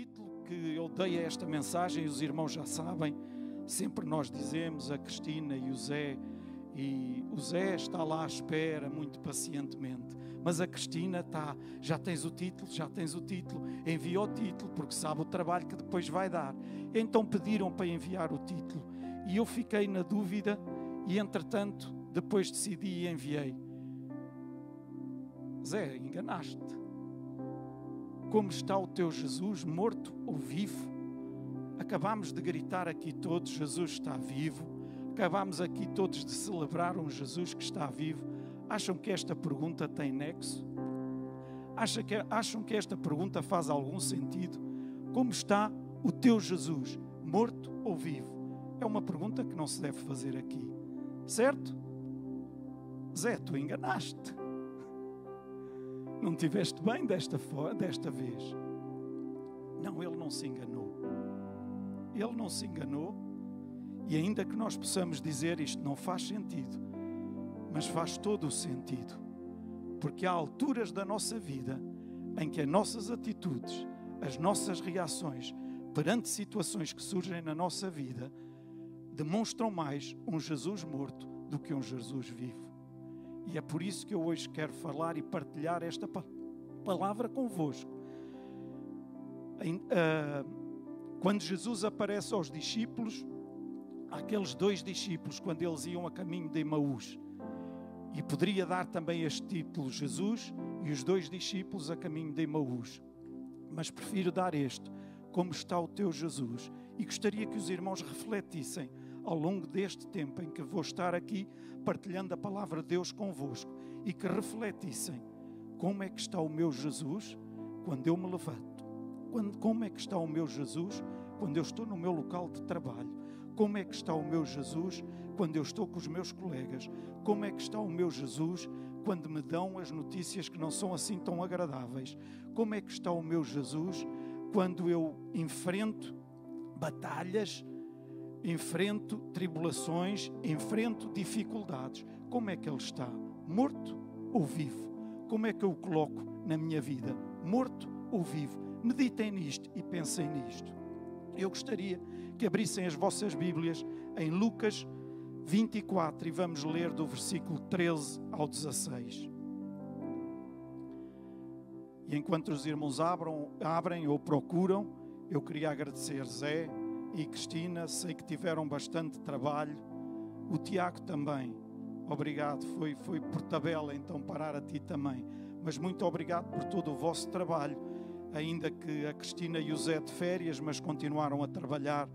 título que eu dei a esta mensagem, os irmãos já sabem, sempre nós dizemos, a Cristina e o Zé, e o Zé está lá à espera muito pacientemente, mas a Cristina está, já tens o título, já tens o título, envia o título, porque sabe o trabalho que depois vai dar. Então pediram para enviar o título, e eu fiquei na dúvida, e entretanto, depois decidi e enviei. Zé, enganaste como está o teu Jesus, morto ou vivo? Acabamos de gritar aqui todos: Jesus está vivo. Acabamos aqui todos de celebrar um Jesus que está vivo. Acham que esta pergunta tem nexo? Acham que, acham que esta pergunta faz algum sentido? Como está o teu Jesus, morto ou vivo? É uma pergunta que não se deve fazer aqui, certo? Zé, tu enganaste. Não tiveste bem desta, desta vez. Não, ele não se enganou. Ele não se enganou. E ainda que nós possamos dizer isto não faz sentido, mas faz todo o sentido. Porque há alturas da nossa vida em que as nossas atitudes, as nossas reações perante situações que surgem na nossa vida demonstram mais um Jesus morto do que um Jesus vivo. E é por isso que eu hoje quero falar e partilhar esta palavra convosco. Ah, quando Jesus aparece aos discípulos, aqueles dois discípulos, quando eles iam a caminho de Emaús, e poderia dar também este título, Jesus e os dois discípulos a caminho de Emaús, mas prefiro dar este, como está o teu Jesus, e gostaria que os irmãos refletissem ao longo deste tempo em que vou estar aqui partilhando a palavra de Deus convosco e que refletissem como é que está o meu Jesus quando eu me levanto, quando, como é que está o meu Jesus quando eu estou no meu local de trabalho, como é que está o meu Jesus quando eu estou com os meus colegas, como é que está o meu Jesus quando me dão as notícias que não são assim tão agradáveis, como é que está o meu Jesus quando eu enfrento batalhas enfrento tribulações, enfrento dificuldades. Como é que ele está? Morto ou vivo? Como é que eu o coloco na minha vida? Morto ou vivo? Meditem nisto e pensem nisto. Eu gostaria que abrissem as vossas Bíblias em Lucas 24 e vamos ler do versículo 13 ao 16. E enquanto os irmãos abram, abrem ou procuram, eu queria agradecer Zé, e Cristina, sei que tiveram bastante trabalho. O Tiago também. Obrigado. Foi, foi por tabela então parar a ti também. Mas muito obrigado por todo o vosso trabalho. Ainda que a Cristina e o Zé de férias, mas continuaram a trabalhar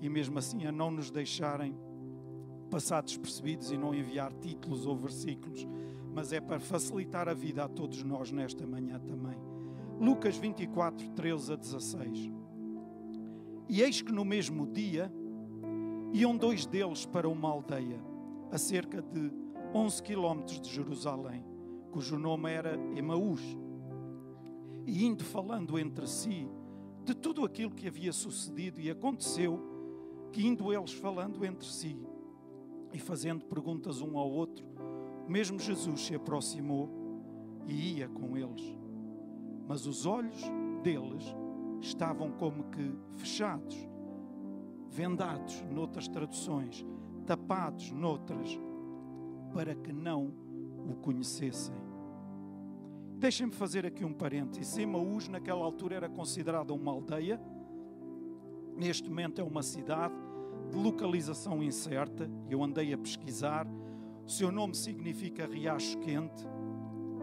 e mesmo assim a não nos deixarem passar despercebidos e não enviar títulos ou versículos, mas é para facilitar a vida a todos nós nesta manhã também. Lucas 24, 13 a 16. E eis que no mesmo dia iam dois deles para uma aldeia, a cerca de 11 quilómetros de Jerusalém, cujo nome era Emaús. E indo falando entre si de tudo aquilo que havia sucedido, e aconteceu que, indo eles falando entre si e fazendo perguntas um ao outro, mesmo Jesus se aproximou e ia com eles. Mas os olhos deles estavam como que fechados, vendados, noutras traduções, tapados, noutras, para que não o conhecessem. Deixem-me fazer aqui um parênteses. Emaús, naquela altura, era considerada uma aldeia, neste momento é uma cidade de localização incerta. Eu andei a pesquisar. O seu nome significa Riacho Quente.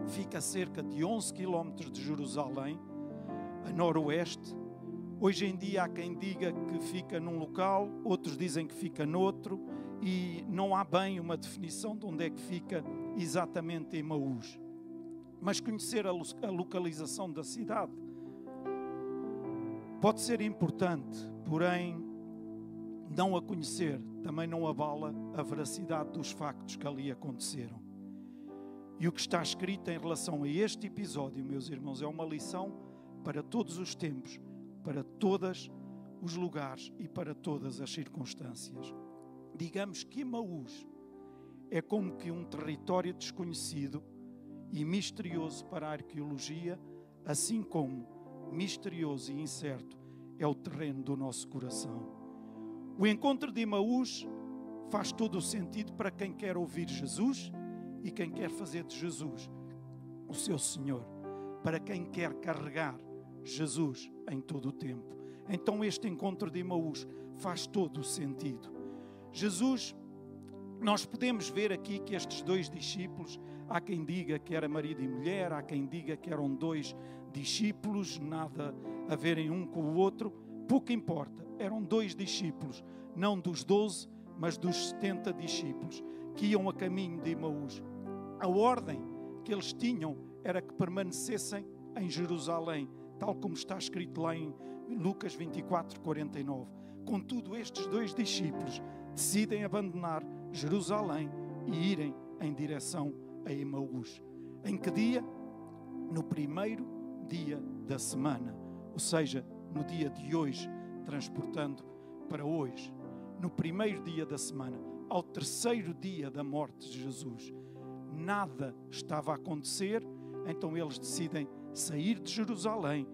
Fica a cerca de 11 quilómetros de Jerusalém a noroeste. Hoje em dia há quem diga que fica num local, outros dizem que fica noutro, e não há bem uma definição de onde é que fica exatamente Emaús. Mas conhecer a, a localização da cidade pode ser importante, porém, não a conhecer também não abala a veracidade dos factos que ali aconteceram. E o que está escrito em relação a este episódio, meus irmãos, é uma lição para todos os tempos, para todos os lugares e para todas as circunstâncias. Digamos que Emaús é como que um território desconhecido e misterioso para a arqueologia, assim como misterioso e incerto é o terreno do nosso coração. O encontro de Emaús faz todo o sentido para quem quer ouvir Jesus e quem quer fazer de Jesus o seu Senhor, para quem quer carregar Jesus em todo o tempo. Então, este encontro de Emaús faz todo o sentido. Jesus, nós podemos ver aqui que estes dois discípulos, há quem diga que era marido e mulher, há quem diga que eram dois discípulos, nada a verem um com o outro, pouco importa, eram dois discípulos, não dos doze, mas dos setenta discípulos, que iam a caminho de Emaús. A ordem que eles tinham era que permanecessem em Jerusalém, tal como está escrito lá em Lucas 24, 49. Contudo, estes dois discípulos decidem abandonar Jerusalém e irem em direção a Emaús. Em que dia? No primeiro dia da semana, ou seja, no dia de hoje, transportando para hoje, no primeiro dia da semana, ao terceiro dia da morte de Jesus. Nada estava a acontecer, então eles decidem sair de Jerusalém,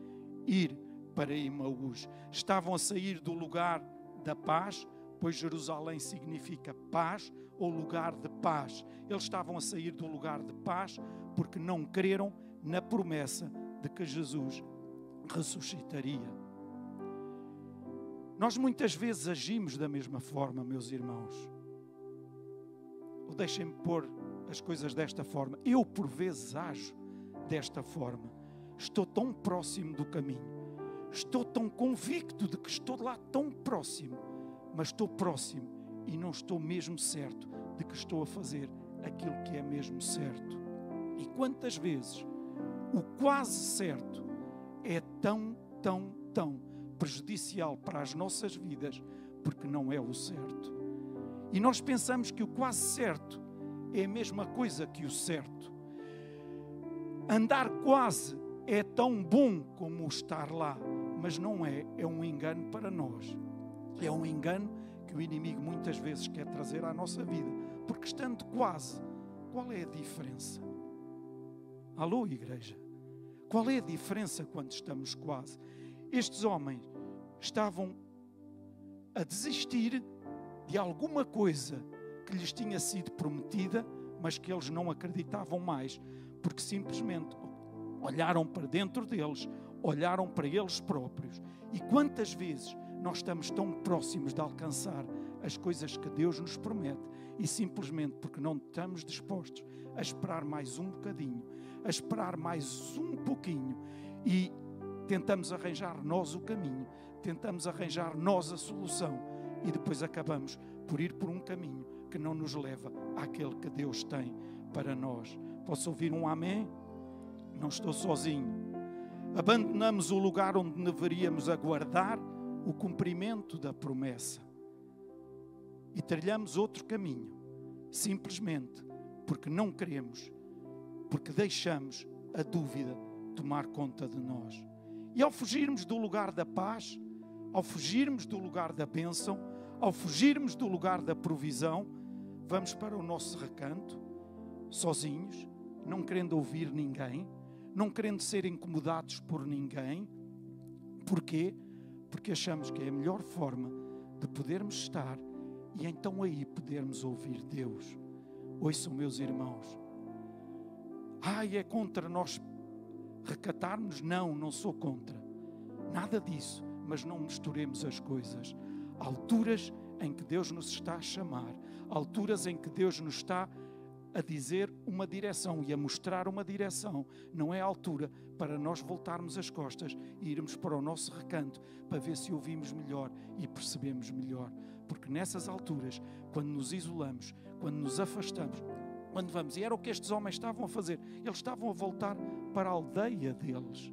ir para Emaús. Estavam a sair do lugar da paz, pois Jerusalém significa paz ou lugar de paz. Eles estavam a sair do lugar de paz porque não creram na promessa de que Jesus ressuscitaria. Nós muitas vezes agimos da mesma forma, meus irmãos. Ou deixem-me pôr as coisas desta forma. Eu, por vezes, ajo desta forma. Estou tão próximo do caminho. Estou tão convicto de que estou lá tão próximo. Mas estou próximo e não estou mesmo certo de que estou a fazer aquilo que é mesmo certo. E quantas vezes o quase certo é tão, tão, tão prejudicial para as nossas vidas porque não é o certo. E nós pensamos que o quase certo é a mesma coisa que o certo. Andar quase é tão bom como estar lá, mas não é, é um engano para nós. É um engano que o inimigo muitas vezes quer trazer à nossa vida, porque estando quase, qual é a diferença? Alô, igreja? Qual é a diferença quando estamos quase? Estes homens estavam a desistir de alguma coisa que lhes tinha sido prometida, mas que eles não acreditavam mais, porque simplesmente olharam para dentro deles, olharam para eles próprios. E quantas vezes nós estamos tão próximos de alcançar as coisas que Deus nos promete e simplesmente porque não estamos dispostos a esperar mais um bocadinho, a esperar mais um pouquinho e tentamos arranjar nós o caminho, tentamos arranjar nós a solução e depois acabamos por ir por um caminho que não nos leva àquele que Deus tem para nós. Posso ouvir um amém? Não estou sozinho. Abandonamos o lugar onde deveríamos aguardar o cumprimento da promessa e trilhamos outro caminho, simplesmente porque não queremos, porque deixamos a dúvida tomar conta de nós. E ao fugirmos do lugar da paz, ao fugirmos do lugar da bênção, ao fugirmos do lugar da provisão, vamos para o nosso recanto, sozinhos, não querendo ouvir ninguém, não querendo ser incomodados por ninguém. Porquê? Porque achamos que é a melhor forma de podermos estar e então aí podermos ouvir Deus. Ouçam, meus irmãos. Ai, é contra nós recatarmos? Não, não sou contra. Nada disso. Mas não misturemos as coisas. Alturas em que Deus nos está a chamar, alturas em que Deus nos está a dizer uma direção e a mostrar uma direção. Não é a altura para nós voltarmos as costas e irmos para o nosso recanto para ver se ouvimos melhor e percebemos melhor. Porque nessas alturas, quando nos isolamos, quando nos afastamos, quando vamos, e era o que estes homens estavam a fazer, eles estavam a voltar para a aldeia deles.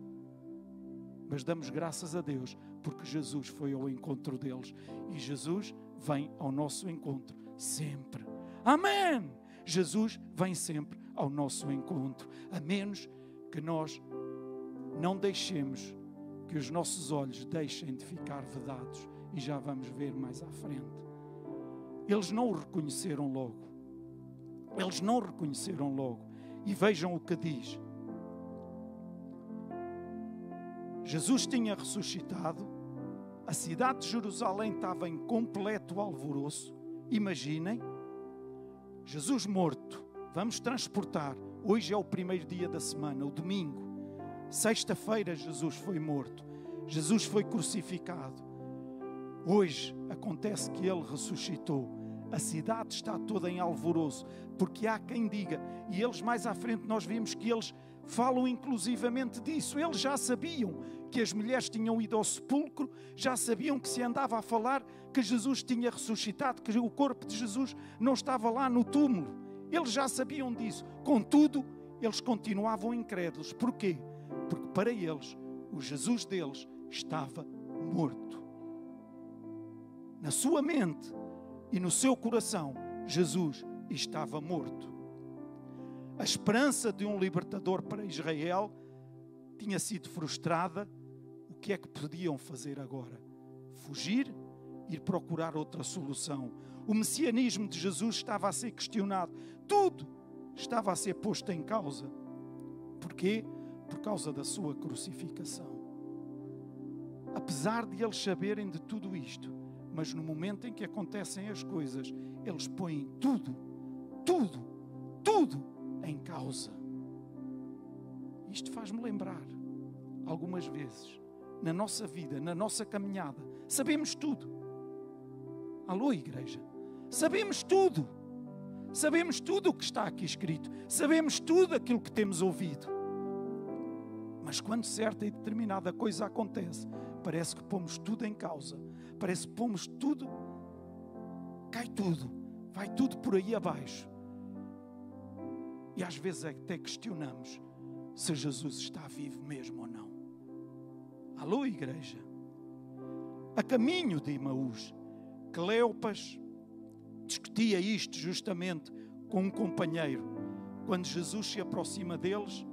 Mas damos graças a Deus porque Jesus foi ao encontro deles e Jesus vem ao nosso encontro sempre. Amém! Jesus vem sempre ao nosso encontro, a menos que nós não deixemos que os nossos olhos deixem de ficar vedados e já vamos ver mais à frente. Eles não o reconheceram logo. Eles não o reconheceram logo. E vejam o que diz. Jesus tinha ressuscitado, A cidade de Jerusalém estava em completo alvoroço. Imaginem, Jesus morto. Vamos transportar. Hoje é o primeiro dia da semana, o domingo. Sexta-feira, Jesus foi morto. Jesus foi crucificado. Hoje acontece que ele ressuscitou. A cidade está toda em alvoroço, porque há quem diga, e eles mais à frente nós vimos que eles falam inclusivamente disso. Eles já sabiam que as mulheres tinham ido ao sepulcro, já sabiam que se andava a falar que Jesus tinha ressuscitado, que o corpo de Jesus não estava lá no túmulo. Eles já sabiam disso. Contudo, eles continuavam incrédulos. Porquê? Porque para eles, o Jesus deles estava morto. Na sua mente e no seu coração, Jesus estava morto. A esperança de um libertador para Israel tinha sido frustrada. O que é que podiam fazer agora? Fugir? Ir procurar outra solução. O messianismo de Jesus estava a ser questionado. Tudo estava a ser posto em causa. Porquê? Por causa da sua crucificação. Apesar de eles saberem de tudo isto, mas no momento em que acontecem as coisas, eles põem tudo, tudo, tudo em causa. Isto faz-me lembrar, algumas vezes, na nossa vida, na nossa caminhada, sabemos tudo. Alô, igreja, sabemos tudo. Sabemos tudo o que está aqui escrito, sabemos tudo aquilo que temos ouvido. Mas quando certa e determinada coisa acontece, parece que pomos tudo em causa, parece que pomos tudo, cai tudo, vai tudo por aí abaixo. E às vezes até questionamos se Jesus está vivo mesmo ou não. Alô, igreja. A caminho de Imaús, Cleopas discutia isto justamente com um companheiro. Quando Jesus se aproxima deles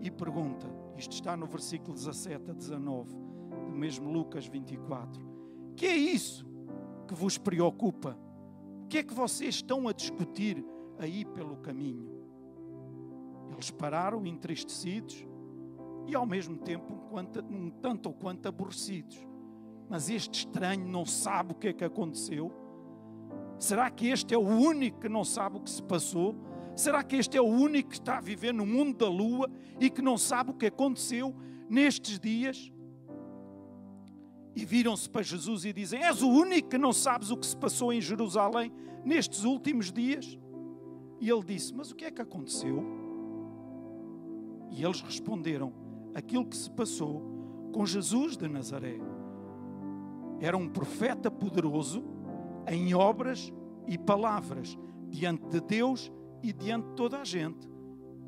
e pergunta, isto está no versículo 17 a 19, do mesmo Lucas 24: Que é isso que vos preocupa? O que é que vocês estão a discutir aí pelo caminho? Eles pararam entristecidos e ao mesmo tempo um tanto ou quanto aborrecidos. Mas este estranho não sabe o que é que aconteceu? Será que este é o único que não sabe o que se passou? Será que este é o único que está a viver no mundo da lua e que não sabe o que aconteceu nestes dias? E viram-se para Jesus e dizem: És o único que não sabes o que se passou em Jerusalém nestes últimos dias? E ele disse: Mas o que é que aconteceu? E eles responderam: aquilo que se passou com Jesus de Nazaré. Era um profeta poderoso em obras e palavras diante de Deus e diante de toda a gente.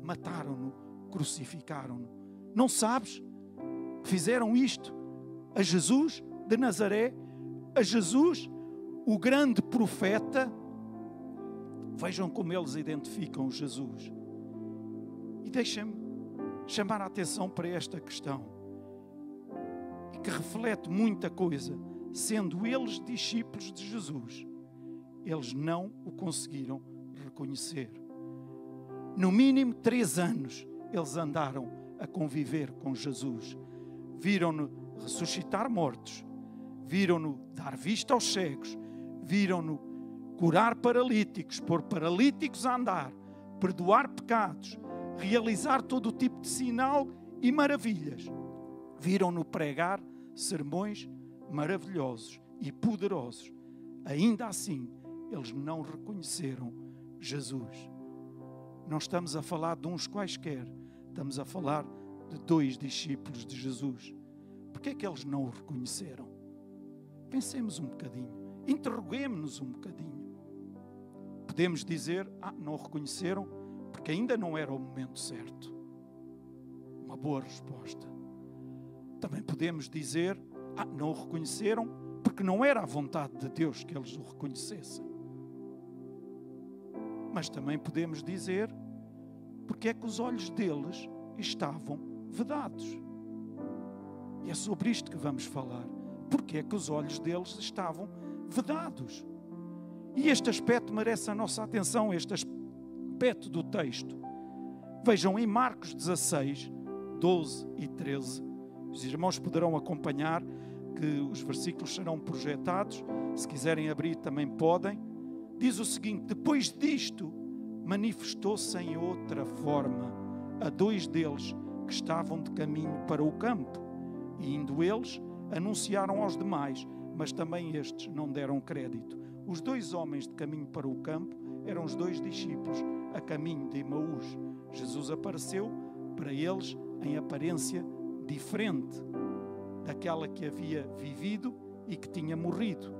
Mataram-no, crucificaram-no. Não sabes? Fizeram isto a Jesus de Nazaré, a Jesus, o grande profeta. Vejam como eles identificam Jesus. E deixem-me chamar a atenção para esta questão e que reflete muita coisa, sendo eles discípulos de Jesus, eles não o conseguiram reconhecer. No mínimo três anos eles andaram a conviver com Jesus, viram-no ressuscitar mortos, viram-no dar vista aos cegos, viram-no curar paralíticos, pôr paralíticos a andar, perdoar pecados, realizar todo o tipo de sinal e maravilhas. Viram-no pregar sermões maravilhosos e poderosos. Ainda assim, eles não reconheceram Jesus. Não estamos a falar de uns quaisquer, estamos a falar de dois discípulos de Jesus. Por que é que eles não o reconheceram? Pensemos um bocadinho, interroguemos-nos um bocadinho. Podemos dizer, ah, não o reconheceram porque ainda não era o momento certo. Uma boa resposta. Também podemos dizer, ah, não o reconheceram porque não era a vontade de Deus que eles o reconhecessem. Mas também podemos dizer, porque é que os olhos deles estavam vedados. E é sobre isto que vamos falar. Porque é que os olhos deles estavam vedados. E este aspecto merece a nossa atenção, este aspecto aspecto do texto. Vejam em Marcos 16, 12 e 13. Os irmãos poderão acompanhar. que os versículos serão projetados. Se quiserem abrir, também podem. Diz o seguinte: Depois disto, manifestou-se em outra forma a dois deles que estavam de caminho para o campo. E indo eles, anunciaram aos demais, mas também estes não deram crédito. Os dois homens de caminho para o campo eram os dois discípulos a caminho de Emaús. Jesus apareceu para eles em aparência diferente daquela que havia vivido e que tinha morrido.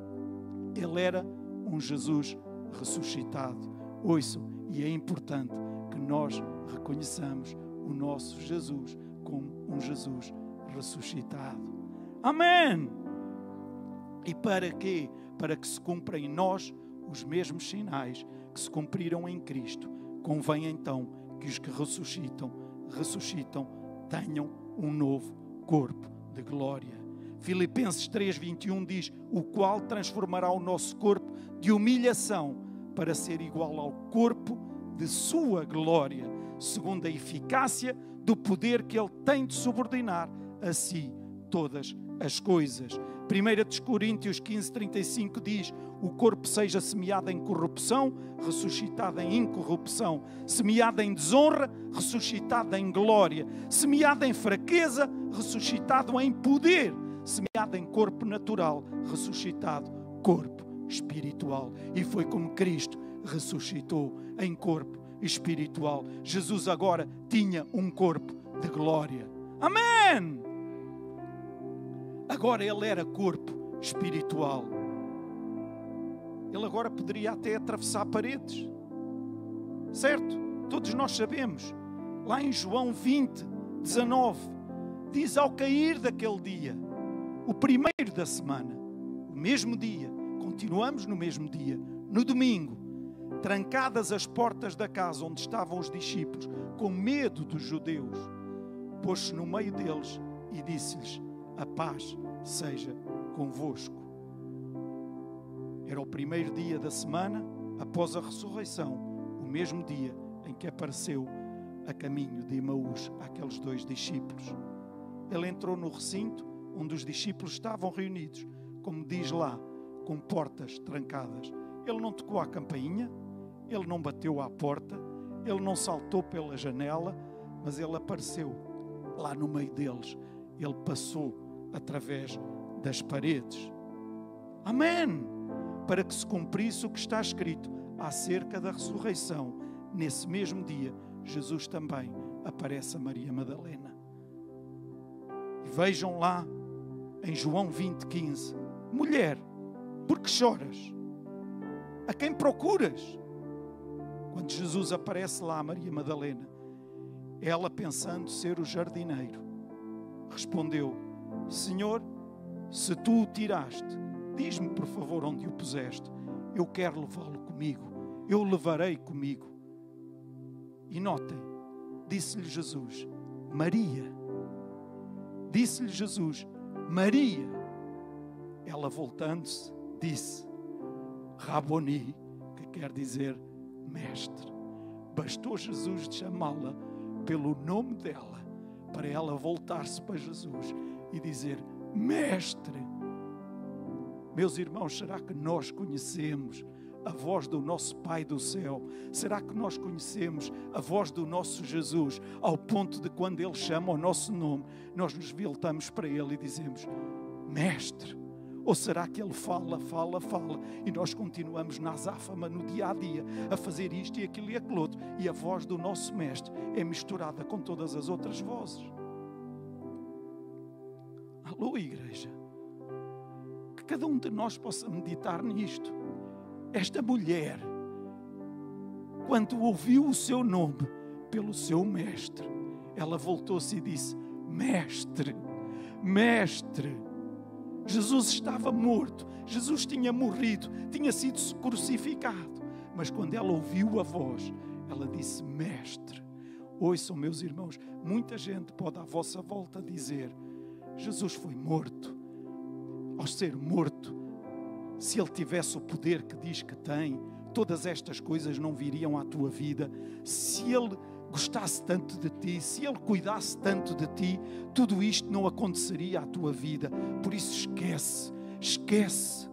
Ele era um Jesus ressuscitado. Ouçam, e é importante que nós reconheçamos o nosso Jesus como um Jesus ressuscitado. Amém! E para quê? Para que se cumpram em nós os mesmos sinais que se cumpriram em Cristo. Convém então que os que ressuscitam, ressuscitam, tenham um novo corpo de glória. Filipenses 3:21 diz: "O qual transformará o nosso corpo de humilhação para ser igual ao corpo de sua glória, segundo a eficácia do poder que ele tem de subordinar a si todas as coisas." 1 Coríntios 15:35 diz: "O corpo seja semeado em corrupção, ressuscitado em incorrupção, semeado em desonra, ressuscitado em glória, semeado em fraqueza, ressuscitado em poder, semeado em corpo natural, ressuscitado corpo espiritual." E foi como Cristo ressuscitou em corpo espiritual. Jesus agora tinha um corpo de glória. Amém! Agora ele era corpo espiritual. Ele agora poderia até atravessar paredes. Certo? Todos nós sabemos. Lá em João 20, 19, diz ao cair daquele dia, o primeiro da semana, o mesmo dia, continuamos no mesmo dia, no domingo, trancadas as portas da casa onde estavam os discípulos, com medo dos judeus, pôs-se no meio deles e disse-lhes: A paz seja convosco. Era o primeiro dia da semana após a ressurreição, o mesmo dia em que apareceu a caminho de Emaús àqueles dois discípulos. Ele entrou no recinto onde os discípulos estavam reunidos, como diz lá, com portas trancadas. Ele não tocou à campainha, ele não bateu à porta, ele não saltou pela janela, mas ele apareceu lá no meio deles. Ele passou através das paredes. Amém! Para que se cumprisse o que está escrito acerca da ressurreição. Nesse mesmo dia, Jesus também aparece a Maria Madalena. E vejam lá em João 20, 15: Mulher, por que choras? A quem procuras? Quando Jesus aparece lá a Maria Madalena, ela pensando ser o jardineiro, respondeu: Senhor, se tu o tiraste, diz-me por favor onde o puseste. Eu quero levá-lo comigo. Eu o levarei comigo. E notem, disse-lhe Jesus, Maria. Disse-lhe Jesus, Maria. Ela voltando-se, disse, Raboni, que quer dizer mestre. Bastou Jesus de chamá-la pelo nome dela para ela voltar-se para Jesus e dizer: Mestre. Meus irmãos, será que nós conhecemos a voz do nosso Pai do céu? Será que nós conhecemos a voz do nosso Jesus ao ponto de quando Ele chama o nosso nome, nós nos voltamos para Ele e dizemos: Mestre? Ou será que Ele fala, fala, fala e nós continuamos na azáfama, no dia a dia, a fazer isto e aquilo e aquilo outro e a voz do nosso Mestre é misturada com todas as outras vozes? Alô, igreja. Cada um de nós possa meditar nisto. Esta mulher, quando ouviu o seu nome pelo seu mestre, ela voltou-se e disse: Mestre, mestre. Jesus estava morto, Jesus tinha morrido, tinha sido crucificado. Mas quando ela ouviu a voz, ela disse: Mestre. Ouçam, meus irmãos, muita gente pode à vossa volta dizer: Jesus foi morto. Ao ser morto, se ele tivesse o poder que diz que tem, todas estas coisas não viriam à tua vida. Se ele gostasse tanto de ti, se Ele cuidasse tanto de ti, tudo isto não aconteceria à tua vida. Por isso, esquece, esquece.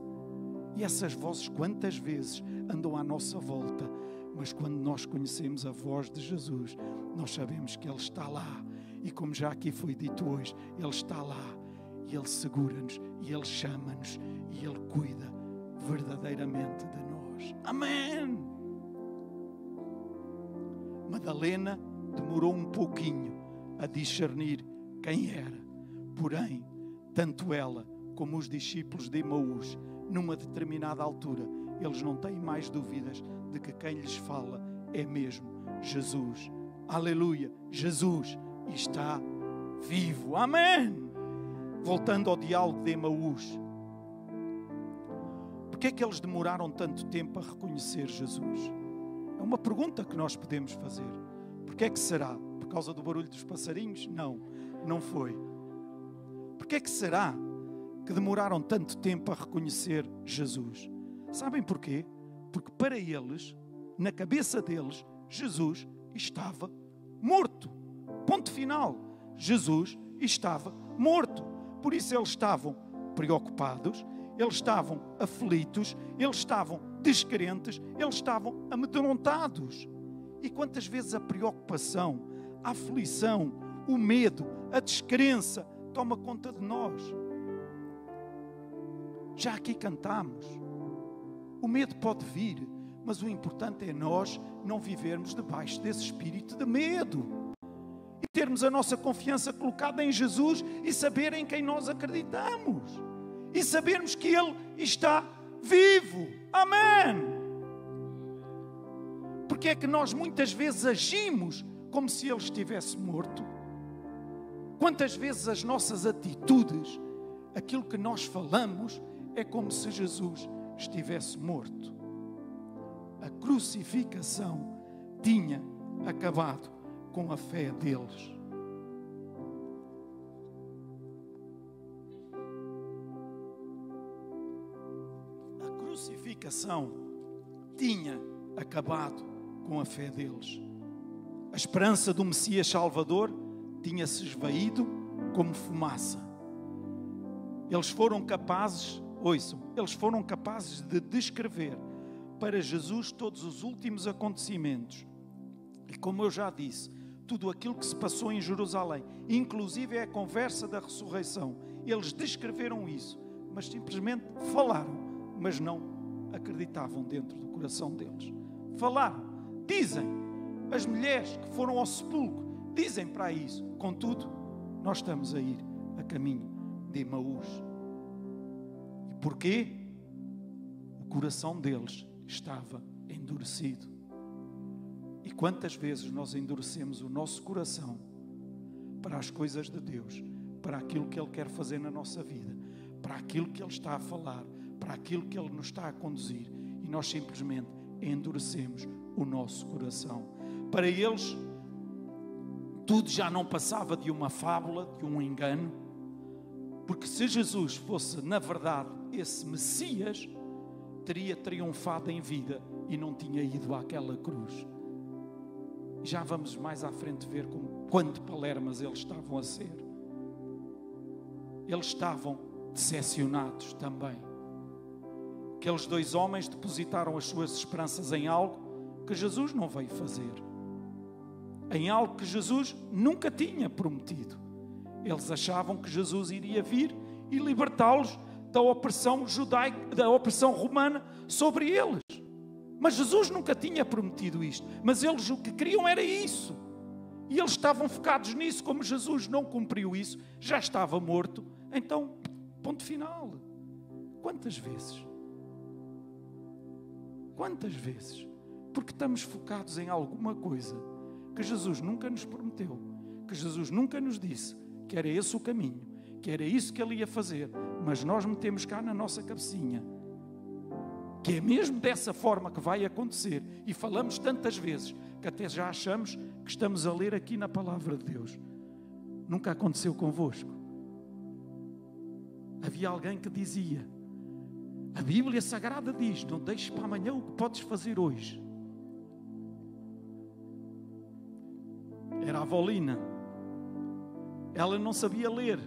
E essas vozes, quantas vezes andam à nossa volta, mas quando nós conhecemos a voz de Jesus, nós sabemos que Ele está lá. E como já aqui foi dito hoje, Ele está lá e Ele segura-nos e Ele chama-nos e Ele cuida verdadeiramente de nós. Amém! Madalena demorou um pouquinho a discernir quem era, porém, tanto ela como os discípulos de Emaús, numa determinada altura, eles não têm mais dúvidas de que quem lhes fala é mesmo Jesus. Aleluia! Jesus está vivo. Amém! Voltando ao diálogo de Emaús. Porquê é que eles demoraram tanto tempo a reconhecer Jesus? É uma pergunta que nós podemos fazer. Porquê é que será? Por causa do barulho dos passarinhos? Não, não foi. Porquê é que será que demoraram tanto tempo a reconhecer Jesus? Sabem porquê? Porque para eles, na cabeça deles, Jesus estava morto. Ponto final. Jesus estava morto. Por isso eles estavam preocupados, eles estavam aflitos, eles estavam descrentes, eles estavam amedrontados. E quantas vezes a preocupação, a aflição, o medo, a descrença toma conta de nós? Já aqui cantamos. O medo pode vir, mas o importante é nós não vivermos debaixo desse espírito de medo e termos a nossa confiança colocada em Jesus e saber em quem nós acreditamos e sabermos que Ele está vivo. Amém. Porque é que nós muitas vezes agimos como se Ele estivesse morto? Quantas vezes as nossas atitudes, aquilo que nós falamos, é como se Jesus estivesse morto? A crucificação tinha acabado com a fé deles. A crucificação tinha acabado com a fé deles. A esperança do Messias Salvador tinha se esvaído como fumaça. Eles foram capazes, ouçam, eles foram capazes de descrever para Jesus todos os últimos acontecimentos. E como eu já disse, tudo aquilo que se passou em Jerusalém, inclusive a conversa da ressurreição. Eles descreveram isso, mas simplesmente falaram, mas não acreditavam dentro do coração deles. Falaram, dizem, as mulheres que foram ao sepulcro, dizem para isso. Contudo, nós estamos a ir a caminho de Emaús. E porquê? O coração deles estava endurecido. E quantas vezes nós endurecemos o nosso coração para as coisas de Deus, para aquilo que Ele quer fazer na nossa vida, para aquilo que Ele está a falar, para aquilo que Ele nos está a conduzir, e nós simplesmente endurecemos o nosso coração. Para eles, tudo já não passava de uma fábula, de um engano, porque se Jesus fosse, na verdade, esse Messias, teria triunfado em vida e não tinha ido àquela cruz. Já vamos mais à frente ver como, quanto palermas eles estavam a ser. Eles estavam decepcionados também. Aqueles dois homens depositaram as suas esperanças em algo que Jesus não veio fazer. Em algo que Jesus nunca tinha prometido. Eles achavam que Jesus iria vir e libertá-los da opressão judaica, da opressão romana sobre eles. Mas Jesus nunca tinha prometido isto. Mas eles o que queriam era isso. E eles estavam focados nisso. Como Jesus não cumpriu isso, já estava morto. Então, ponto final. Quantas vezes? Quantas vezes? Porque estamos focados em alguma coisa que Jesus nunca nos prometeu, que Jesus nunca nos disse que era esse o caminho, que era isso que ele ia fazer, mas nós metemos cá na nossa cabecinha que é mesmo dessa forma que vai acontecer, e falamos tantas vezes que até já achamos que estamos a ler aqui na palavra de Deus. Nunca aconteceu convosco. Havia alguém que dizia: A Bíblia Sagrada diz: Não deixes para amanhã o que podes fazer hoje. era a Volina. Ela não sabia ler.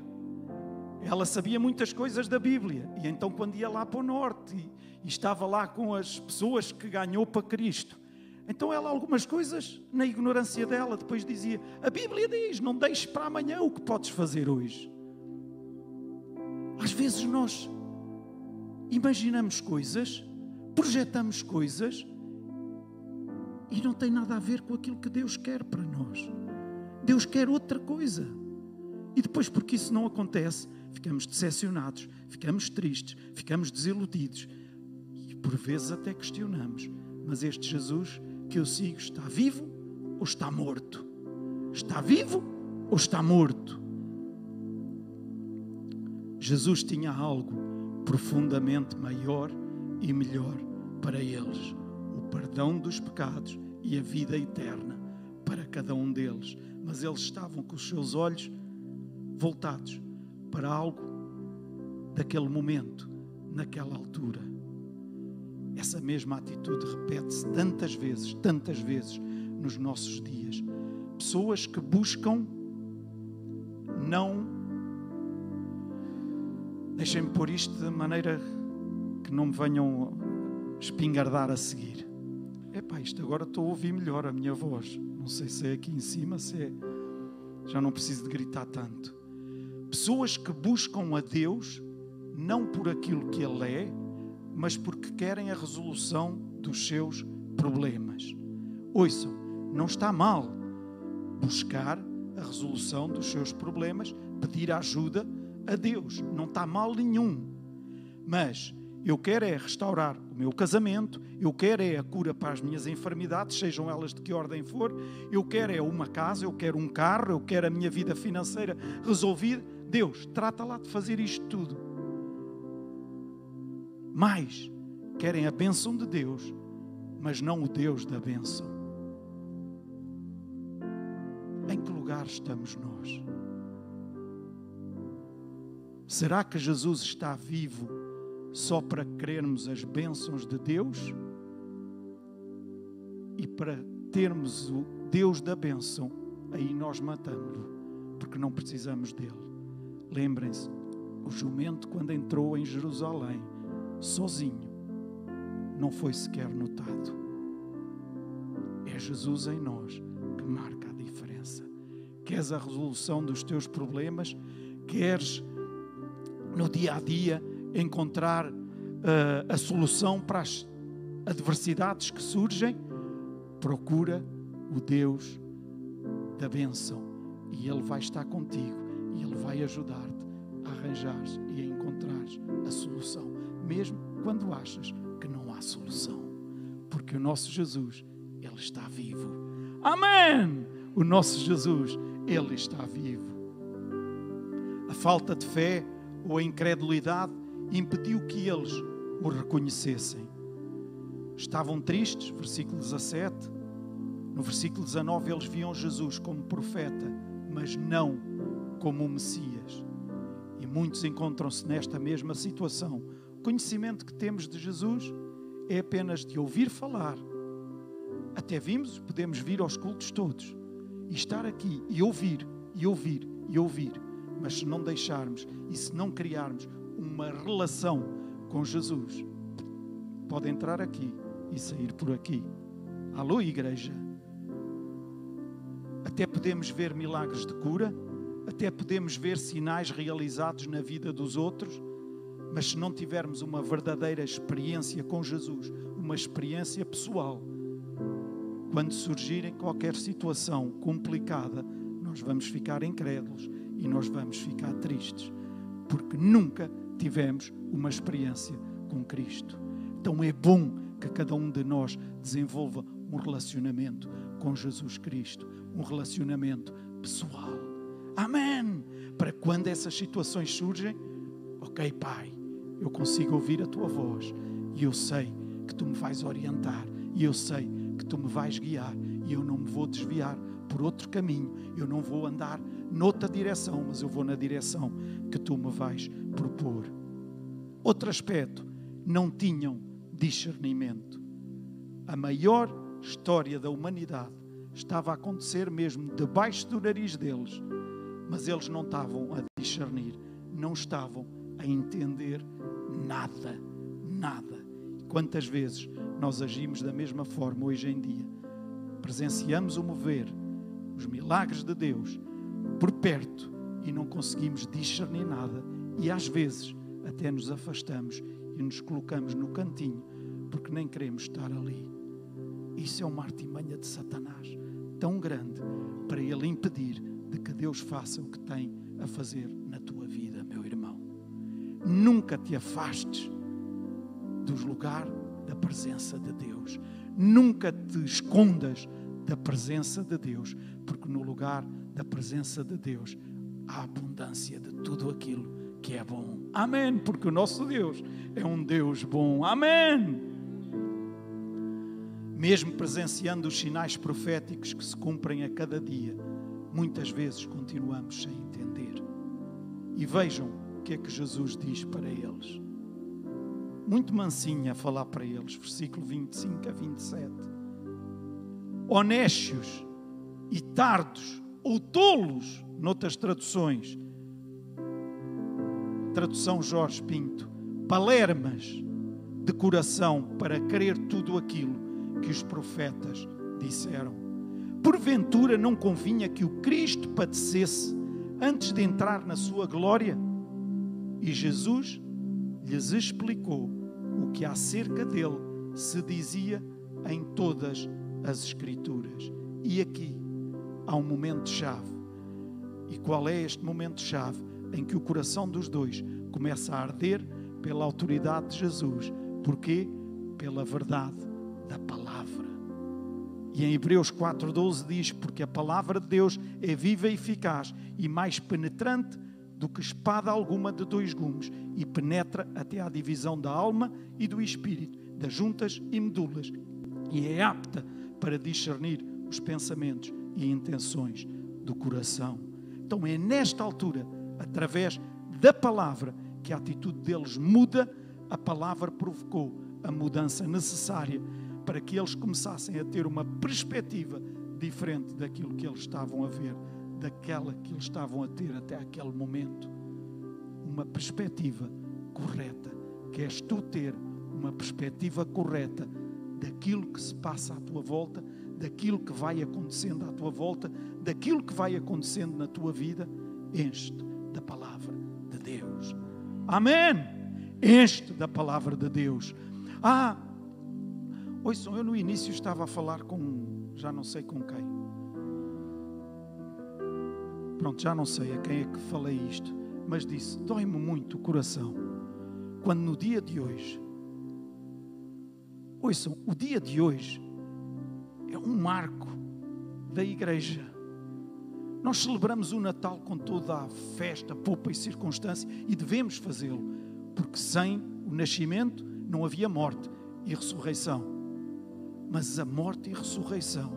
Ela sabia muitas coisas da Bíblia. E então, quando ia lá para o norte e, e estava lá com as pessoas que ganhou para Cristo, então ela, algumas coisas, na ignorância dela, depois dizia: A Bíblia diz, não deixes para amanhã o que podes fazer hoje. Às vezes nós imaginamos coisas, projetamos coisas e não tem nada a ver com aquilo que Deus quer para nós. Deus quer outra coisa. E depois, porque isso não acontece, ficamos decepcionados, ficamos tristes, ficamos desiludidos e por vezes até questionamos: mas este Jesus que eu sigo está vivo ou está morto? Está vivo ou está morto? Jesus tinha algo profundamente maior e melhor para eles: o perdão dos pecados e a vida eterna para cada um deles. Mas eles estavam com os seus olhos voltados para algo daquele momento, naquela altura. Essa mesma atitude repete-se tantas vezes, tantas vezes nos nossos dias. Pessoas que buscam não. Deixem-me pôr isto de maneira que não me venham espingardar a seguir. Epá, isto agora estou a ouvir melhor a minha voz. Não sei se é aqui em cima, se é. Já não preciso de gritar tanto. Pessoas que buscam a Deus não por aquilo que Ele é, mas porque querem a resolução dos seus problemas. Ouçam, não está mal buscar a resolução dos seus problemas, pedir ajuda a Deus, não está mal nenhum. Mas eu quero é restaurar o meu casamento, eu quero é a cura para as minhas enfermidades, sejam elas de que ordem for, eu quero é uma casa, eu quero um carro, eu quero a minha vida financeira resolvida. Deus, trata lá de fazer isto tudo. Mas querem a bênção de Deus, mas não o Deus da bênção. Em que lugar estamos nós? Será que Jesus está vivo só para querermos as bênçãos de Deus? E para termos o Deus da bênção, aí nós matamos-lo, porque não precisamos dele. Lembrem-se, o jumento, quando entrou em Jerusalém, sozinho, não foi sequer notado. É Jesus em nós que marca a diferença. Queres a resolução dos teus problemas? Queres no dia a dia encontrar uh, a solução para as adversidades que surgem? Procura o Deus da bênção e Ele vai estar contigo e Ele vai ajudar-te a arranjar e a encontrar a solução, mesmo quando achas que não há solução, porque o nosso Jesus, Ele está vivo. Amém! O nosso Jesus, Ele está vivo. A falta de fé ou a incredulidade impediu que eles o reconhecessem. Estavam tristes, versículo 17. No versículo 19, eles viam Jesus como profeta, mas não como o Messias. E muitos encontram-se nesta mesma situação. O conhecimento que temos de Jesus é apenas de ouvir falar. Até vimos, podemos vir aos cultos todos e estar aqui e ouvir, e ouvir, e ouvir. Mas se não deixarmos e se não criarmos uma relação com Jesus, pode entrar aqui e sair por aqui. Alô, igreja. Até podemos ver milagres de cura, até podemos ver sinais realizados na vida dos outros, mas se não tivermos uma verdadeira experiência com Jesus, uma experiência pessoal, quando surgir em qualquer situação complicada, nós vamos ficar incrédulos e nós vamos ficar tristes, porque nunca tivemos uma experiência com Cristo. Então é bom que cada um de nós desenvolva um relacionamento com Jesus Cristo, um relacionamento pessoal. Amém! Para quando essas situações surgem, ok, Pai, eu consigo ouvir a tua voz e eu sei que tu me vais orientar e eu sei que tu me vais guiar e eu não me vou desviar por outro caminho, eu não vou andar noutra direção, mas eu vou na direção que tu me vais propor. Outro aspecto, não tinham discernimento. A maior história da humanidade estava a acontecer mesmo debaixo do nariz deles, mas eles não estavam a discernir, não estavam a entender nada, nada. Quantas vezes nós agimos da mesma forma hoje em dia? Presenciamos o mover, os milagres de Deus por perto e não conseguimos discernir nada, e às vezes até nos afastamos e nos colocamos no cantinho porque nem queremos estar ali. Isso é uma artimanha de Satanás tão grande para ele impedir de que Deus faça o que tem a fazer na tua vida, meu irmão. Nunca te afastes dos lugares da presença de Deus. Nunca te escondas da presença de Deus, porque no lugar da presença de Deus há abundância de tudo aquilo que é bom. Amém. Porque o nosso Deus é um Deus bom. Amém. Mesmo presenciando os sinais proféticos que se cumprem a cada dia, muitas vezes continuamos sem entender. E vejam o que é que Jesus diz para eles. Muito mansinho a falar para eles, versículo 25 a 27. Honestos e tardos ou tolos, noutras traduções. Tradução Jorge Pinto. Palermas de coração para crer tudo aquilo que os profetas disseram. Porventura não convinha que o Cristo padecesse antes de entrar na sua glória? E Jesus lhes explicou o que acerca dele se dizia em todas as Escrituras. E aqui há um momento-chave. E qual é este momento-chave? Em que o coração dos dois começa a arder pela autoridade de Jesus. Porquê? Pela verdade da palavra. E em Hebreus 4,12 diz: Porque a palavra de Deus é viva e eficaz e mais penetrante do que espada alguma de dois gumes e penetra até à divisão da alma e do espírito, das juntas e medulas, e é apta para discernir os pensamentos e intenções do coração. Então é nesta altura, através da palavra, que a atitude deles muda, a palavra provocou a mudança necessária para que eles começassem a ter uma perspectiva diferente daquilo que eles estavam a ver, daquela que eles estavam a ter até aquele momento. Uma perspectiva correta. Queres tu ter uma perspectiva correta daquilo que se passa à tua volta, daquilo que vai acontecendo à tua volta, daquilo que vai acontecendo na tua vida, enche-te da palavra de Deus. Amém! Enche-te da palavra de Deus. Ah, ouçam, eu no início estava a falar com, já não sei com quem. Pronto, já não sei a quem é que falei isto, mas disse: dói-me muito o coração quando no dia de hoje, ouçam, o dia de hoje é um marco da igreja. Nós celebramos o Natal com toda a festa, poupa e circunstância e devemos fazê-lo, porque sem o nascimento não havia morte e ressurreição. Mas a morte e a ressurreição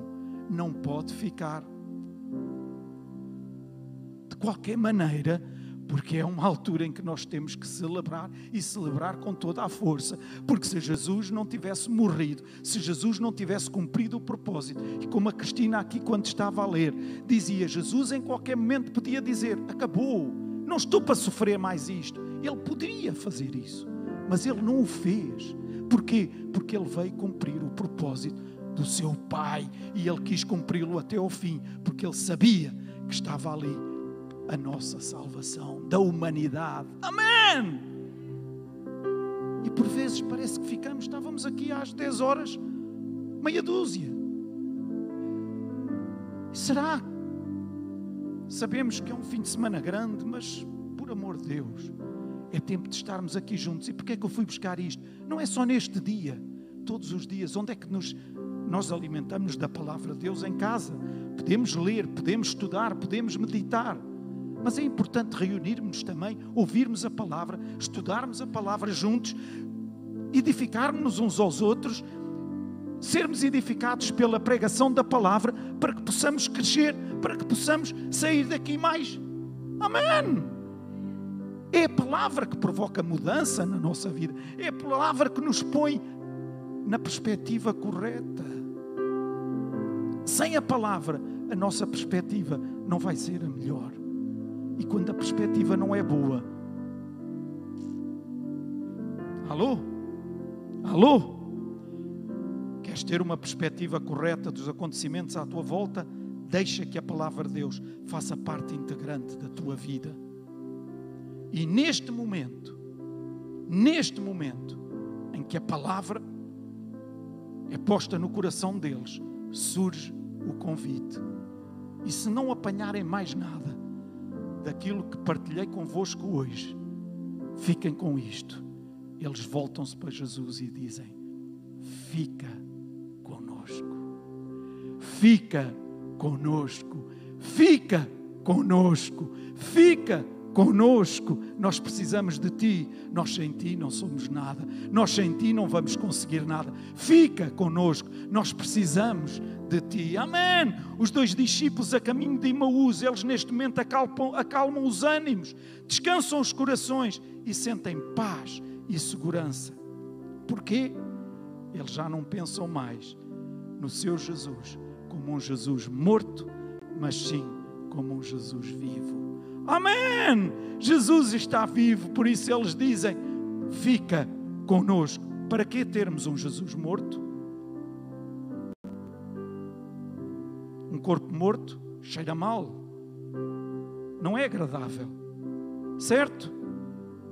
não pode ficar de qualquer maneira porque é uma altura em que nós temos que celebrar e celebrar com toda a força. Porque se Jesus não tivesse morrido, se Jesus não tivesse cumprido o propósito, e como a Cristina aqui, quando estava a ler, dizia: Jesus em qualquer momento podia dizer: Acabou, não estou para sofrer mais isto. Ele poderia fazer isso, mas ele não o fez. Porquê? Porque ele veio cumprir o propósito do seu Pai e ele quis cumpri-lo até ao fim, porque ele sabia que estava ali a nossa salvação da humanidade. Amém! E por vezes parece que ficamos, estávamos aqui às 10 horas, meia dúzia. Será? Sabemos que é um fim de semana grande, mas por amor de Deus, é tempo de estarmos aqui juntos. E porquê é que eu fui buscar isto? Não é só neste dia, todos os dias. Onde é que nos, nós alimentamos da palavra de Deus em casa? Podemos ler, podemos estudar, podemos meditar. Mas é importante reunirmos também, ouvirmos a palavra, estudarmos a palavra juntos, edificarmos uns aos outros, sermos edificados pela pregação da palavra, para que possamos crescer, para que possamos sair daqui mais. Amém! É a palavra que provoca mudança na nossa vida, é a palavra que nos põe na perspectiva correta. Sem a palavra, a nossa perspectiva não vai ser a melhor. E quando a perspectiva não é boa, alô? Alô? Queres ter uma perspectiva correta dos acontecimentos à tua volta? Deixa que a palavra de Deus faça parte integrante da tua vida. E neste momento, neste momento em que a palavra é posta no coração deles, surge o convite. E se não apanharem mais nada daquilo que partilhei convosco hoje, fiquem com isto. Eles voltam-se para Jesus e dizem: Fica conosco, fica conosco, fica conosco, fica conosco. Nós precisamos de ti. Nós sem ti não somos nada. Nós sem ti não vamos conseguir nada. Fica conosco. Nós precisamos de ti. Amém. Os dois discípulos a caminho de Imaús, eles neste momento acalmam, acalmam os ânimos, descansam os corações e sentem paz e segurança. Porquê? Eles já não pensam mais no seu Jesus como um Jesus morto, mas sim como um Jesus vivo. Amém! Jesus está vivo, por isso eles dizem: fica conosco. Para que termos um Jesus morto? Um corpo morto cheira mal, não é agradável, certo?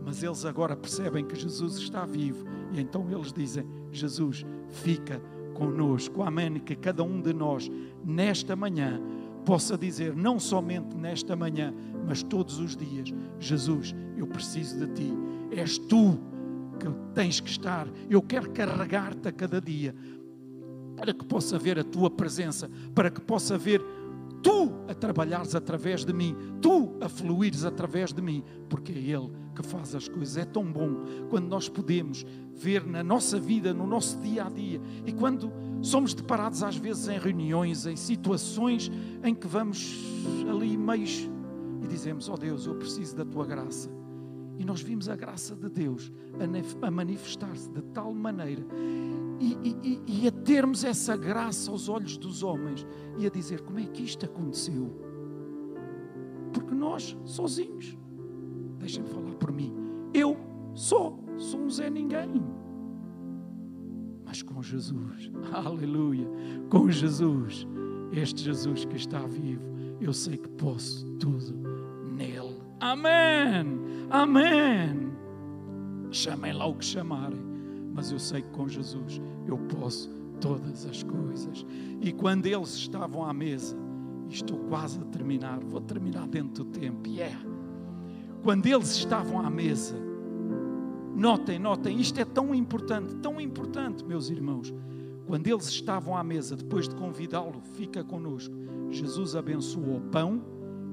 Mas eles agora percebem que Jesus está vivo e então eles dizem: Jesus, fica conosco. Amém. Que cada um de nós, nesta manhã, possa dizer, não somente nesta manhã, mas todos os dias: Jesus, eu preciso de ti, és tu que tens que estar, eu quero carregar-te a cada dia, para que possa ver a tua presença, para que possa ver tu a trabalhares através de mim, tu a fluires através de mim, porque é Ele que faz as coisas. É tão bom quando nós podemos ver na nossa vida, no nosso dia a dia, e quando somos deparados às vezes em reuniões, em situações em que vamos ali meios e dizemos: Oh Deus, eu preciso da tua graça. E nós vimos a graça de Deus a manifestar-se de tal maneira e, e, e, a termos essa graça aos olhos dos homens e a dizer como é que isto aconteceu. Porque nós, sozinhos, deixem-me falar por mim, eu só sou um Zé Ninguém. Mas com Jesus, aleluia, com Jesus, este Jesus que está vivo, eu sei que posso tudo. Amém, amém. Chamem lá o que chamarem, mas eu sei que com Jesus eu posso todas as coisas. E quando eles estavam à mesa, estou quase a terminar, vou terminar dentro do tempo, e yeah. é. Quando eles estavam à mesa, notem, notem, isto é tão importante, tão importante, meus irmãos. Quando eles estavam à mesa, depois de convidá-lo, fica conosco, Jesus abençoou o pão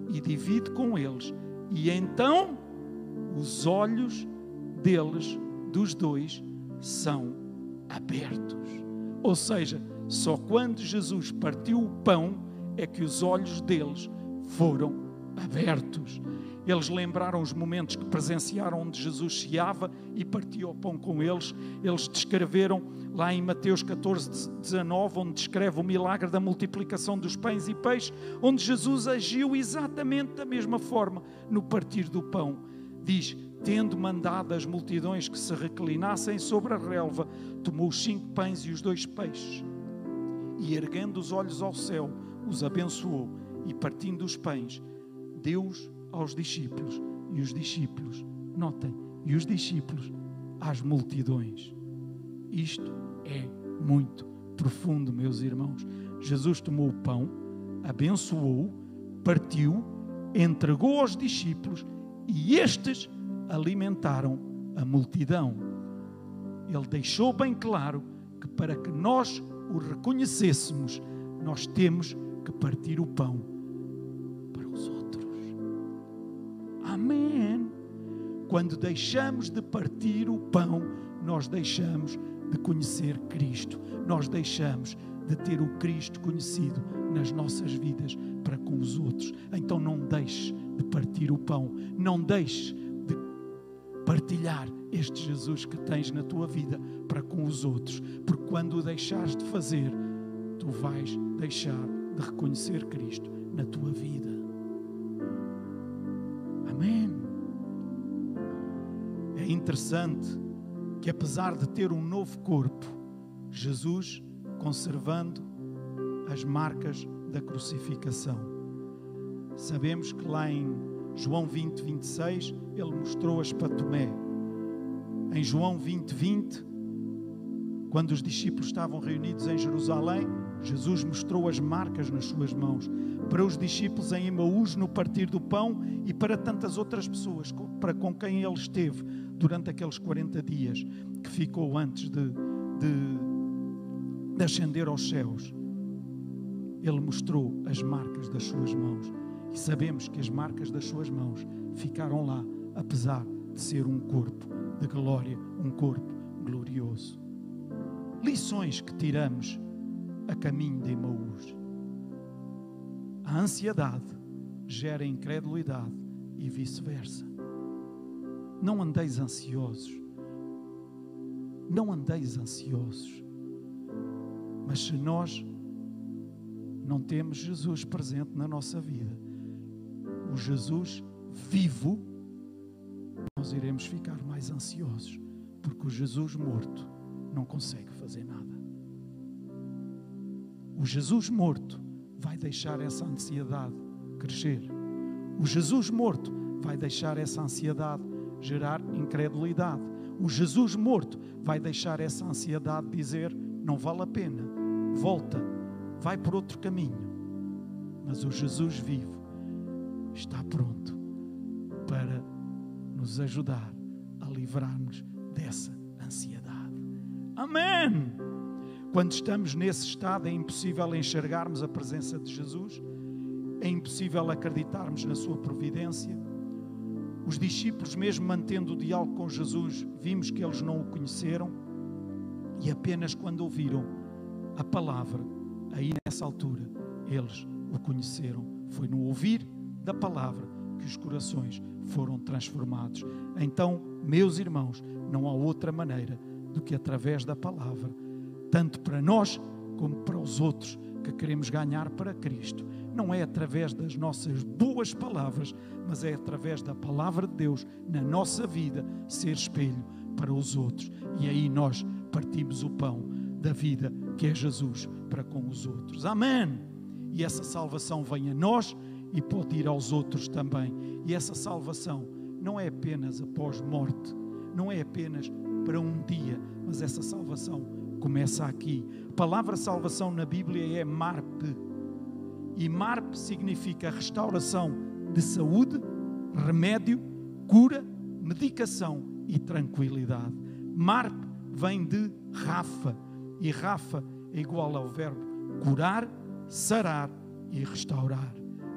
e divide com eles. E então os olhos deles, dos dois, são abertos. Ou seja, só quando Jesus partiu o pão é que os olhos deles foram abertos. Eles lembraram os momentos que presenciaram onde Jesus ceava e partia o pão com eles. Eles descreveram lá em Mateus 14, 19, onde descreve o milagre da multiplicação dos pães e peixes, onde Jesus agiu exatamente da mesma forma no partir do pão. Diz: tendo mandado as multidões que se reclinassem sobre a relva, tomou os cinco pães e os dois peixes, e erguendo os olhos ao céu, os abençoou, e partindo os pães, deu-os aos discípulos, e os discípulos, notem, e os discípulos às multidões. Isto é muito profundo, meus irmãos. Jesus tomou o pão, abençoou, partiu, entregou aos discípulos e estes alimentaram a multidão. Ele deixou bem claro que para que nós o reconhecêssemos, nós temos que partir o pão Quando deixamos de partir o pão, nós deixamos de conhecer Cristo. Nós deixamos de ter o Cristo conhecido nas nossas vidas para com os outros. Então não deixes de partir o pão, não deixes partilhar este Jesus que tens na tua vida para com os outros, porque quando o deixares de fazer, tu vais deixar de reconhecer Cristo na tua vida. Amém. É interessante que, apesar de ter um novo corpo, Jesus conservando as marcas da crucificação. Sabemos que lá em João 20, 26, ele mostrou-as para Tomé. Em João 20, 20, quando os discípulos estavam reunidos em Jerusalém, Jesus mostrou as marcas nas suas mãos. Para os discípulos em Emaús, no partir do pão, e para tantas outras pessoas para com quem ele esteve durante aqueles 40 dias que ficou antes de, de, de ascender aos céus. Ele mostrou as marcas das suas mãos. E sabemos que as marcas das suas mãos ficaram lá, apesar de ser um corpo de glória, um corpo glorioso. Lições que tiramos a caminho de Emaús. A ansiedade gera incredulidade e vice-versa. Não andeis ansiosos. Não andeis ansiosos. Mas se nós não temos Jesus presente na nossa vida, o Jesus vivo, nós iremos ficar mais ansiosos, porque o Jesus morto não consegue fazer nada. O Jesus morto vai deixar essa ansiedade crescer. O Jesus morto vai deixar essa ansiedade gerar incredulidade. O Jesus morto vai deixar essa ansiedade dizer: não vale a pena, volta, vai por outro caminho. Mas o Jesus vivo está pronto para nos ajudar a livrar-nos dessa ansiedade. Amém! Quando estamos nesse estado, é impossível enxergarmos a presença de Jesus, é impossível acreditarmos na Sua providência. Os discípulos, mesmo mantendo o diálogo com Jesus, vimos que eles não o conheceram e apenas quando ouviram a palavra, aí nessa altura, eles o conheceram. Foi no ouvir da palavra que os corações foram transformados. Então, meus irmãos, não há outra maneira do que através da palavra tanto para nós como para os outros que queremos ganhar para Cristo. Não é através das nossas boas palavras, mas é através da palavra de Deus na nossa vida ser espelho para os outros. E aí nós partimos o pão da vida que é Jesus para com os outros. Amém. E essa salvação vem a nós e pode ir aos outros também. E essa salvação não é apenas após morte, não é apenas para um dia, mas essa salvação começa aqui. A palavra salvação na Bíblia é MARP. E MARP significa restauração de saúde, remédio, cura, medicação e tranquilidade. MARP vem de Rafa. E Rafa é igual ao verbo curar, sarar e restaurar.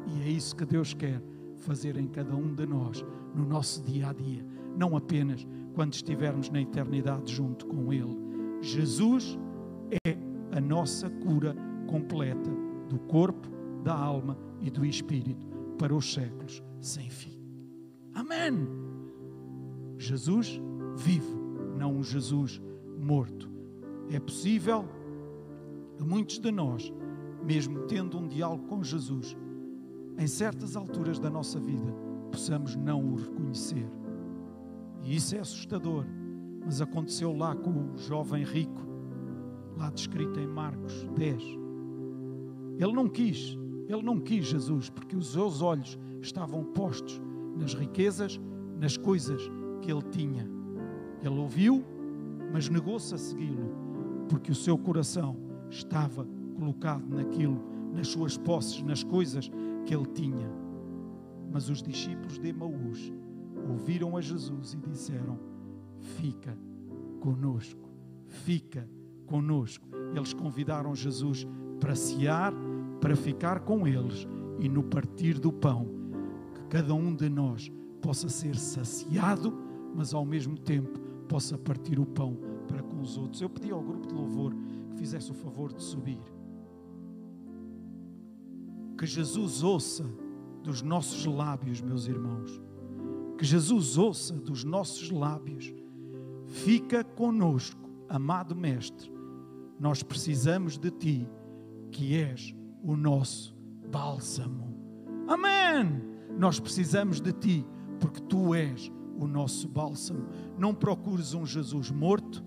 E é isso que Deus quer fazer em cada um de nós, no nosso dia a dia. Não apenas quando estivermos na eternidade junto com Ele Jesus é a nossa cura completa do corpo, da alma e do espírito para os séculos sem fim. Amém. Jesus vivo, não um Jesus morto. É possível que muitos de nós, mesmo tendo um diálogo com Jesus, em certas alturas da nossa vida, possamos não o reconhecer. E isso é assustador mas aconteceu lá com o jovem rico, lá descrito em Marcos 10. Ele não quis, ele não quis Jesus, porque os seus olhos estavam postos nas riquezas, nas coisas que ele tinha. Ele ouviu, mas negou-se a segui-lo, porque o seu coração estava colocado naquilo, nas suas posses, nas coisas que ele tinha. Mas os discípulos de Emaús ouviram a Jesus e disseram: fica conosco, fica conosco. Eles convidaram Jesus para cear, para ficar com eles e no partir do pão, que cada um de nós possa ser saciado, mas ao mesmo tempo possa partir o pão para com os outros. Eu pedi ao grupo de louvor que fizesse o favor de subir. Que Jesus ouça dos nossos lábios, meus irmãos. Que Jesus ouça dos nossos lábios Fica conosco, amado Mestre. Nós precisamos de Ti que és o nosso bálsamo. Amém! Nós precisamos de ti, porque tu és o nosso bálsamo. Não procures um Jesus morto,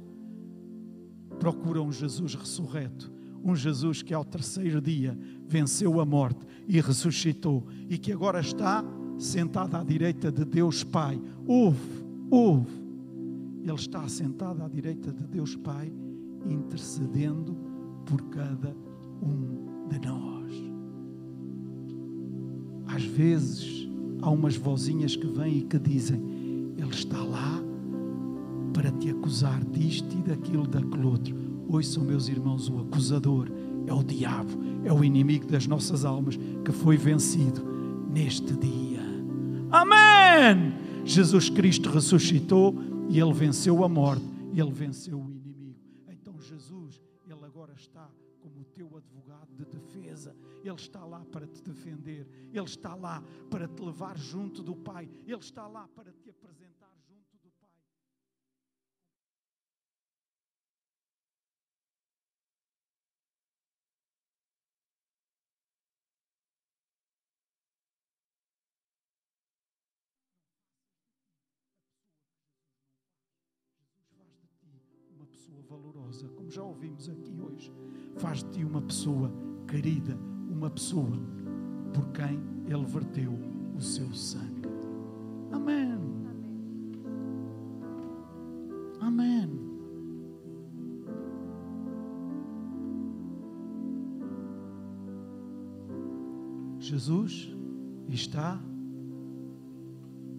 procura um Jesus ressurreto. Um Jesus que ao terceiro dia venceu a morte e ressuscitou e que agora está sentado à direita de Deus Pai. Ouve, ouve. Ele está sentado à direita de Deus Pai, intercedendo por cada um de nós. Às vezes há umas vozinhas que vêm e que dizem: Ele está lá para te acusar disto e daquilo, daquele outro. Ouçam, meus irmãos, o acusador é o diabo, é o inimigo das nossas almas que foi vencido neste dia. Amém! Jesus Cristo ressuscitou e ele venceu a morte, ele venceu o Ele está lá para te defender, ele está lá para te levar junto do Pai, ele está lá para te apresentar junto do Pai. Jesus faz de ti uma pessoa valorosa, como já ouvimos aqui hoje. Faz de ti uma pessoa querida, uma pessoa por quem Ele verteu o seu sangue. Amém. Amém. Jesus está.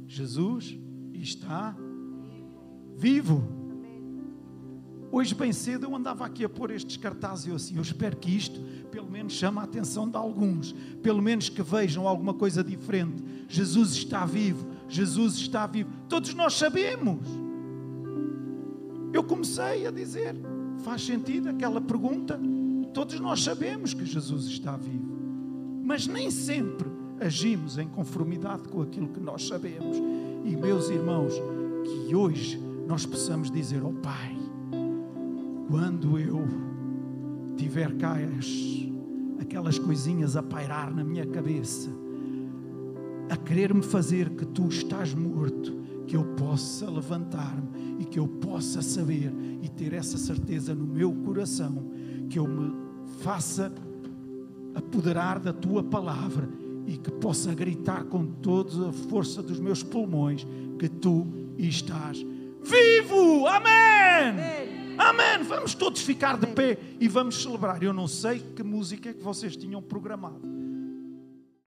Jesus está vivo. Hoje, bem cedo, eu andava aqui a pôr estes cartazes e eu assim, eu espero que isto, pelo menos, chame a atenção de alguns, pelo menos que vejam alguma coisa diferente. Jesus está vivo, Jesus está vivo. Todos nós sabemos. Eu comecei a dizer, faz sentido aquela pergunta? Todos nós sabemos que Jesus está vivo, mas nem sempre agimos em conformidade com aquilo que nós sabemos. E, meus irmãos, que hoje nós possamos dizer ao oh, Pai, quando eu tiver cá as, aquelas coisinhas a pairar na minha cabeça, a querer-me fazer que tu estás morto, que eu possa levantar-me e que eu possa saber e ter essa certeza no meu coração, que eu me faça apoderar da tua palavra e que possa gritar com toda a força dos meus pulmões que tu estás vivo. Amém. Amém. Amém. Vamos todos ficar de pé e vamos celebrar. Eu não sei que música é que vocês tinham programado.